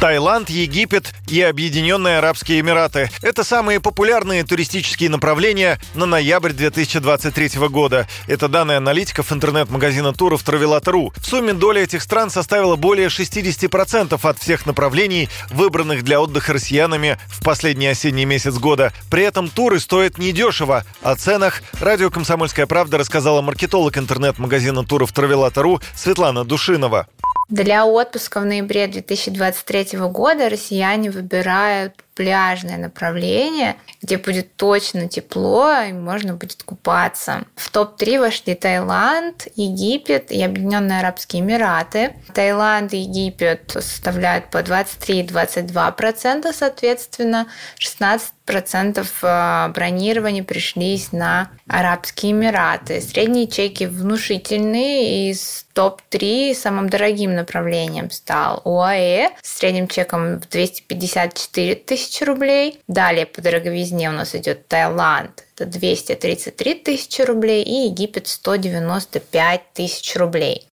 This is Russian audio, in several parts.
Таиланд, Египет и Объединенные Арабские Эмираты. Это самые популярные туристические направления на ноябрь 2023 года. Это данные аналитиков интернет-магазина туров Travelata.ru. В сумме доля этих стран составила более 60% от всех направлений, выбранных для отдыха россиянами в последний осенний месяц года. При этом туры стоят недешево. О ценах радио «Комсомольская правда» рассказала маркетолог интернет-магазина туров Travelata.ru Светлана Душинова. Для отпуска в ноябре 2023 года россияне выбирают пляжное направление, где будет точно тепло и можно будет купаться. В топ-3 вошли Таиланд, Египет и Объединенные Арабские Эмираты. Таиланд и Египет составляют по 23 и 22% соответственно. 16 процентов э, бронирований пришлись на Арабские Эмираты. Средние чеки внушительные, из топ-3 самым дорогим направлением стал ОАЭ с средним чеком в 254 тысячи рублей. Далее по дороговизне у нас идет Таиланд, это 233 тысячи рублей, и Египет 195 тысяч рублей.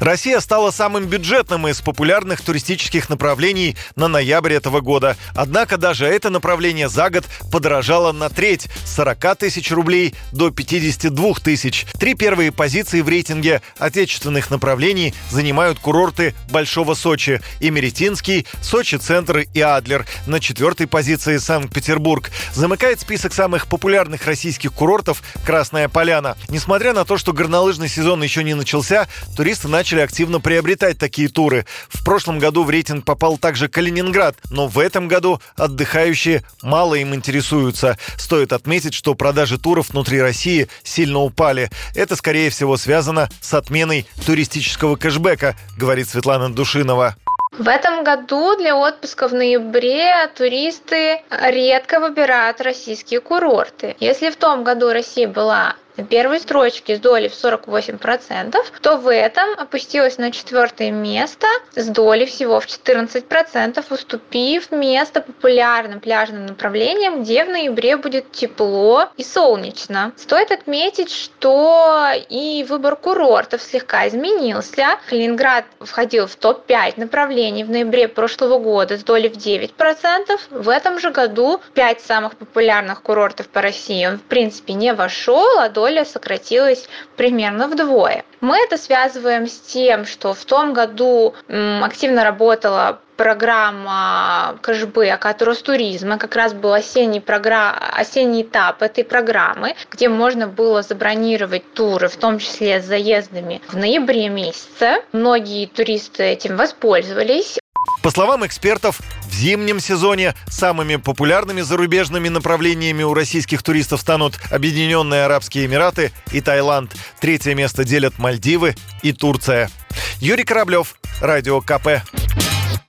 Россия стала самым бюджетным из популярных туристических направлений на ноябрь этого года. Однако даже это направление за год подорожало на треть – с 40 тысяч рублей до 52 тысяч. Три первые позиции в рейтинге отечественных направлений занимают курорты Большого Сочи – Имеретинский, Сочи-Центр и Адлер. На четвертой позиции Санкт-Петербург. Замыкает список самых популярных российских курортов Красная Поляна. Несмотря на то, что горнолыжный сезон еще не начался, туристы начали начали активно приобретать такие туры. В прошлом году в рейтинг попал также Калининград, но в этом году отдыхающие мало им интересуются. Стоит отметить, что продажи туров внутри России сильно упали. Это, скорее всего, связано с отменой туристического кэшбэка, говорит Светлана Душинова. В этом году для отпуска в ноябре туристы редко выбирают российские курорты. Если в том году Россия была на первой строчке с долей в 48%, то в этом опустилась на четвертое место с долей всего в 14%, уступив место популярным пляжным направлениям, где в ноябре будет тепло и солнечно. Стоит отметить, что и выбор курортов слегка изменился. Калининград входил в топ-5 направлений в ноябре прошлого года с долей в 9%. В этом же году 5 самых популярных курортов по России он в принципе не вошел, а доля доля сократилась примерно вдвое. Мы это связываем с тем, что в том году активно работала программа кэшбэка от Ростуризма. Как раз был осенний, программ... осенний этап этой программы, где можно было забронировать туры, в том числе с заездами в ноябре месяце. Многие туристы этим воспользовались. По словам экспертов, в зимнем сезоне самыми популярными зарубежными направлениями у российских туристов станут Объединенные Арабские Эмираты и Таиланд. Третье место делят Мальдивы и Турция. Юрий Кораблев, Радио КП.